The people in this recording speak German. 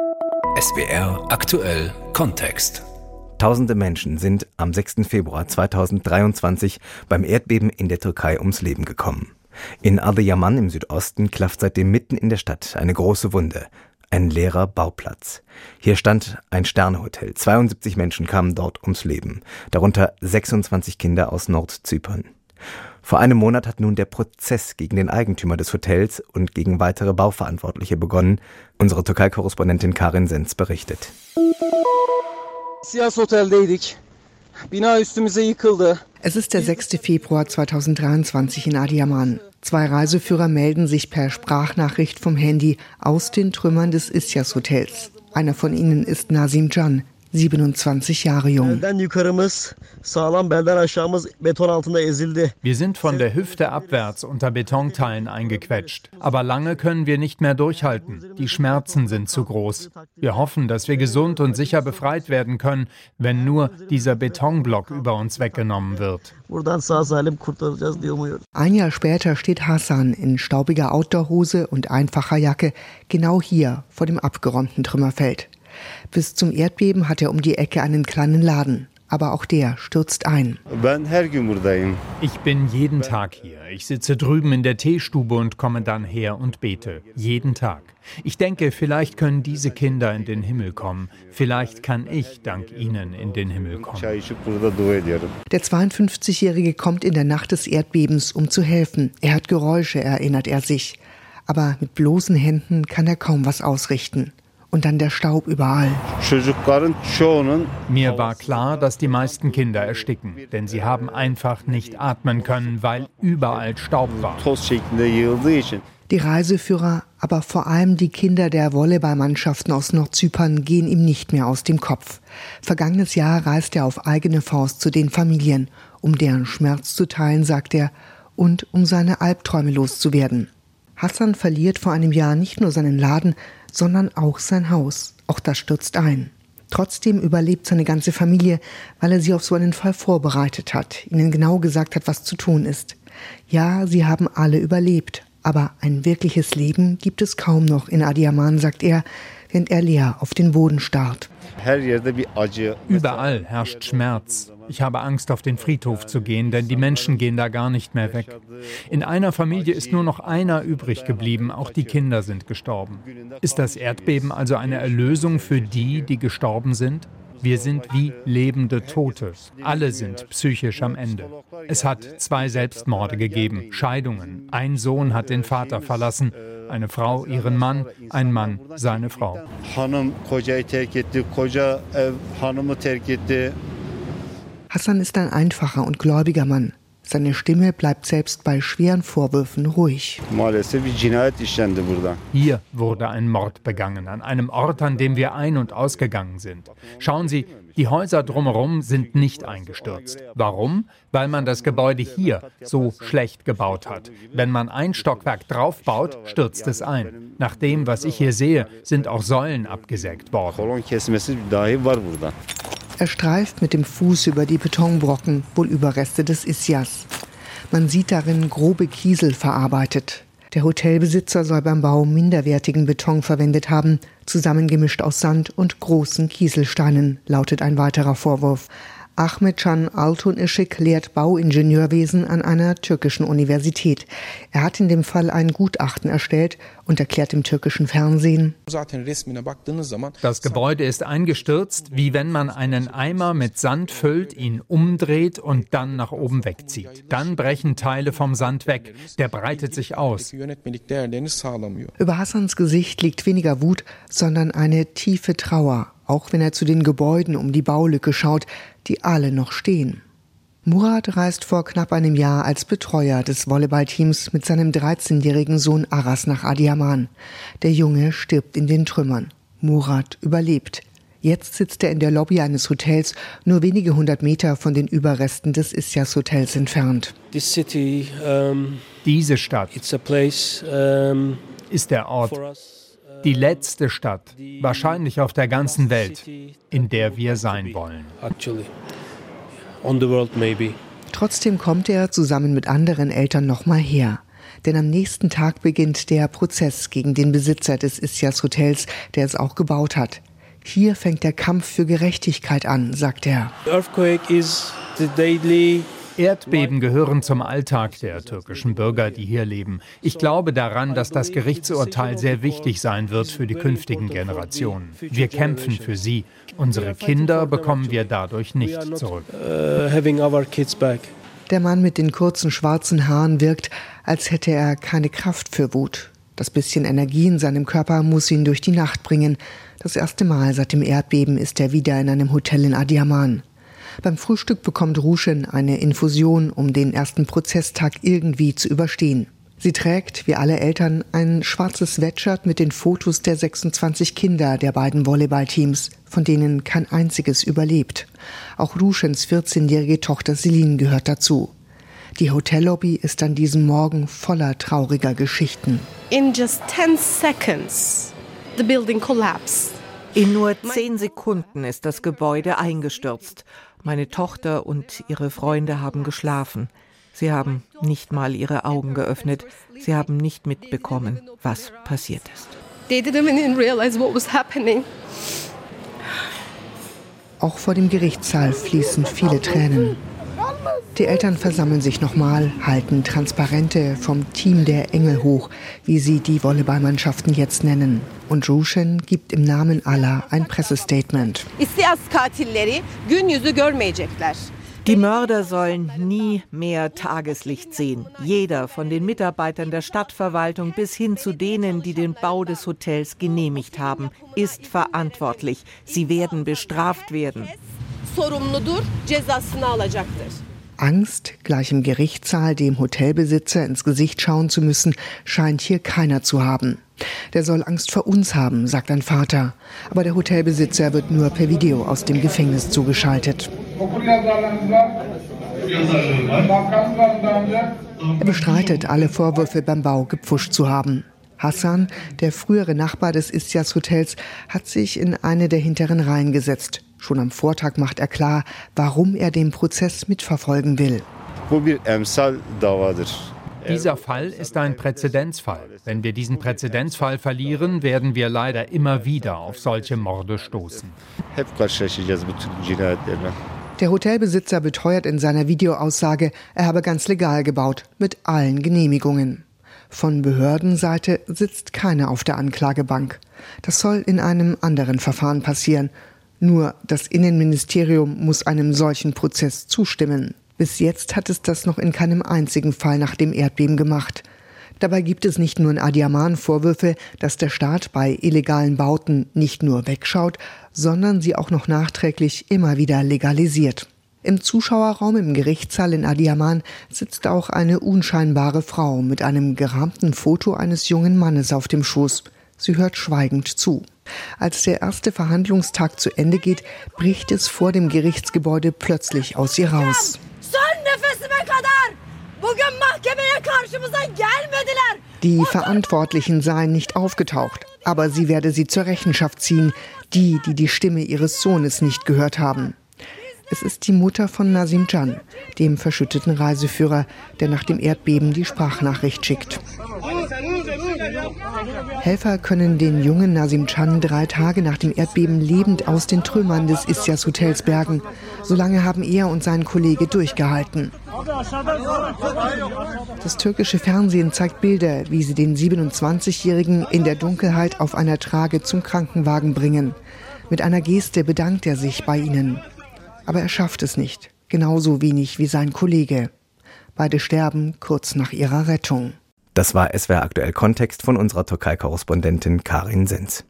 SBR aktuell Kontext. Tausende Menschen sind am 6. Februar 2023 beim Erdbeben in der Türkei ums Leben gekommen. In Adıyaman im Südosten klafft seitdem mitten in der Stadt eine große Wunde, ein leerer Bauplatz. Hier stand ein Sternehotel. 72 Menschen kamen dort ums Leben, darunter 26 Kinder aus Nordzypern. Vor einem Monat hat nun der Prozess gegen den Eigentümer des Hotels und gegen weitere Bauverantwortliche begonnen. Unsere Türkei-Korrespondentin Karin Sens berichtet. Es ist der 6. Februar 2023 in Adiyaman. Zwei Reiseführer melden sich per Sprachnachricht vom Handy aus den Trümmern des Isyas Hotels. Einer von ihnen ist Nasim Can, 27 Jahre jung. Wir sind von der Hüfte abwärts unter Betonteilen eingequetscht. Aber lange können wir nicht mehr durchhalten. Die Schmerzen sind zu groß. Wir hoffen, dass wir gesund und sicher befreit werden können, wenn nur dieser Betonblock über uns weggenommen wird. Ein Jahr später steht Hassan in staubiger Outdoorhose und einfacher Jacke genau hier vor dem abgeräumten Trümmerfeld. Bis zum Erdbeben hat er um die Ecke einen kleinen Laden. Aber auch der stürzt ein. Ich bin jeden Tag hier. Ich sitze drüben in der Teestube und komme dann her und bete. Jeden Tag. Ich denke, vielleicht können diese Kinder in den Himmel kommen. Vielleicht kann ich dank ihnen in den Himmel kommen. Der 52-Jährige kommt in der Nacht des Erdbebens, um zu helfen. Er hat Geräusche, erinnert er sich. Aber mit bloßen Händen kann er kaum was ausrichten und dann der Staub überall. Mir war klar, dass die meisten Kinder ersticken, denn sie haben einfach nicht atmen können, weil überall Staub war. Die Reiseführer, aber vor allem die Kinder der Volleyballmannschaften aus Nordzypern gehen ihm nicht mehr aus dem Kopf. Vergangenes Jahr reist er auf eigene Faust zu den Familien, um deren Schmerz zu teilen, sagt er, und um seine Albträume loszuwerden. Hassan verliert vor einem Jahr nicht nur seinen Laden, sondern auch sein Haus. Auch das stürzt ein. Trotzdem überlebt seine ganze Familie, weil er sie auf so einen Fall vorbereitet hat, ihnen genau gesagt hat, was zu tun ist. Ja, sie haben alle überlebt, aber ein wirkliches Leben gibt es kaum noch in Adiaman, sagt er, während er leer auf den Boden starrt. Überall herrscht Schmerz. Ich habe Angst, auf den Friedhof zu gehen, denn die Menschen gehen da gar nicht mehr weg. In einer Familie ist nur noch einer übrig geblieben, auch die Kinder sind gestorben. Ist das Erdbeben also eine Erlösung für die, die gestorben sind? Wir sind wie lebende Tote. Alle sind psychisch am Ende. Es hat zwei Selbstmorde gegeben, Scheidungen. Ein Sohn hat den Vater verlassen, eine Frau ihren Mann, ein Mann seine Frau. Hassan ist ein einfacher und gläubiger Mann. Seine Stimme bleibt selbst bei schweren Vorwürfen ruhig. Hier wurde ein Mord begangen, an einem Ort, an dem wir ein- und ausgegangen sind. Schauen Sie, die Häuser drumherum sind nicht eingestürzt. Warum? Weil man das Gebäude hier so schlecht gebaut hat. Wenn man ein Stockwerk draufbaut, stürzt es ein. Nach dem, was ich hier sehe, sind auch Säulen abgesägt worden. Er streift mit dem Fuß über die Betonbrocken, wohl Überreste des Isyas. Man sieht darin grobe Kiesel verarbeitet. Der Hotelbesitzer soll beim Bau minderwertigen Beton verwendet haben, zusammengemischt aus Sand und großen Kieselsteinen, lautet ein weiterer Vorwurf. Ahmed Can Altun Işık lehrt Bauingenieurwesen an einer türkischen Universität. Er hat in dem Fall ein Gutachten erstellt und erklärt im türkischen Fernsehen, Das Gebäude ist eingestürzt, wie wenn man einen Eimer mit Sand füllt, ihn umdreht und dann nach oben wegzieht. Dann brechen Teile vom Sand weg. Der breitet sich aus. Über Hassans Gesicht liegt weniger Wut, sondern eine tiefe Trauer, auch wenn er zu den Gebäuden um die Baulücke schaut, die alle noch stehen. Murat reist vor knapp einem Jahr als Betreuer des Volleyballteams mit seinem 13-jährigen Sohn Aras nach Adiaman. Der Junge stirbt in den Trümmern. Murat überlebt. Jetzt sitzt er in der Lobby eines Hotels, nur wenige hundert Meter von den Überresten des Isyas Hotels entfernt. City, um, Diese Stadt place, um, ist der Ort, die letzte Stadt, wahrscheinlich auf der ganzen Welt, in der wir sein wollen. Trotzdem kommt er zusammen mit anderen Eltern nochmal her. denn am nächsten Tag beginnt der Prozess gegen den Besitzer des Istias Hotels, der es auch gebaut hat. Hier fängt der Kampf für Gerechtigkeit an, sagt er. Erdbeben gehören zum Alltag der türkischen Bürger, die hier leben. Ich glaube daran, dass das Gerichtsurteil sehr wichtig sein wird für die künftigen Generationen. Wir kämpfen für sie. Unsere Kinder bekommen wir dadurch nicht zurück. Uh, der Mann mit den kurzen schwarzen Haaren wirkt, als hätte er keine Kraft für Wut. Das bisschen Energie in seinem Körper muss ihn durch die Nacht bringen. Das erste Mal seit dem Erdbeben ist er wieder in einem Hotel in Adiaman. Beim Frühstück bekommt Ruschen eine Infusion, um den ersten Prozesstag irgendwie zu überstehen. Sie trägt, wie alle Eltern, ein schwarzes Sweatshirt mit den Fotos der 26 Kinder der beiden Volleyballteams, von denen kein einziges überlebt. Auch Ruschens 14-jährige Tochter Celine gehört dazu. Die Hotellobby ist an diesem Morgen voller trauriger Geschichten. In just 10 seconds, the building collapsed. In nur zehn Sekunden ist das Gebäude eingestürzt. Meine Tochter und ihre Freunde haben geschlafen. Sie haben nicht mal ihre Augen geöffnet. Sie haben nicht mitbekommen, was passiert ist. Auch vor dem Gerichtssaal fließen viele Tränen. Die Eltern versammeln sich nochmal, halten Transparente vom Team der Engel hoch, wie sie die Volleyballmannschaften jetzt nennen. Und Rushen gibt im Namen aller ein Pressestatement. Die Mörder sollen nie mehr Tageslicht sehen. Jeder, von den Mitarbeitern der Stadtverwaltung bis hin zu denen, die den Bau des Hotels genehmigt haben, ist verantwortlich. Sie werden bestraft werden. Angst, gleich im Gerichtssaal dem Hotelbesitzer ins Gesicht schauen zu müssen, scheint hier keiner zu haben. Der soll Angst vor uns haben, sagt ein Vater. Aber der Hotelbesitzer wird nur per Video aus dem Gefängnis zugeschaltet. Er bestreitet, alle Vorwürfe beim Bau gepfuscht zu haben. Hassan, der frühere Nachbar des Istias Hotels, hat sich in eine der hinteren Reihen gesetzt. Schon am Vortag macht er klar, warum er den Prozess mitverfolgen will. Dieser Fall ist ein Präzedenzfall. Wenn wir diesen Präzedenzfall verlieren, werden wir leider immer wieder auf solche Morde stoßen. Der Hotelbesitzer beteuert in seiner Videoaussage, er habe ganz legal gebaut, mit allen Genehmigungen. Von Behördenseite sitzt keiner auf der Anklagebank. Das soll in einem anderen Verfahren passieren. Nur das Innenministerium muss einem solchen Prozess zustimmen. Bis jetzt hat es das noch in keinem einzigen Fall nach dem Erdbeben gemacht. Dabei gibt es nicht nur in Adiaman Vorwürfe, dass der Staat bei illegalen Bauten nicht nur wegschaut, sondern sie auch noch nachträglich immer wieder legalisiert. Im Zuschauerraum im Gerichtssaal in Adiaman sitzt auch eine unscheinbare Frau mit einem gerahmten Foto eines jungen Mannes auf dem Schoß. Sie hört schweigend zu. Als der erste Verhandlungstag zu Ende geht, bricht es vor dem Gerichtsgebäude plötzlich aus ihr raus. Die Verantwortlichen seien nicht aufgetaucht, aber sie werde sie zur Rechenschaft ziehen, die, die die Stimme ihres Sohnes nicht gehört haben. Es ist die Mutter von Nasim Can, dem verschütteten Reiseführer, der nach dem Erdbeben die Sprachnachricht schickt. Helfer können den jungen Nasim Can drei Tage nach dem Erdbeben lebend aus den Trümmern des Istias Hotels bergen. Solange haben er und sein Kollege durchgehalten. Das türkische Fernsehen zeigt Bilder, wie sie den 27-Jährigen in der Dunkelheit auf einer Trage zum Krankenwagen bringen. Mit einer Geste bedankt er sich bei ihnen. Aber er schafft es nicht, genauso wenig wie sein Kollege. Beide sterben kurz nach ihrer Rettung. Das war SWR aktuell Kontext von unserer Türkei-Korrespondentin Karin Sens.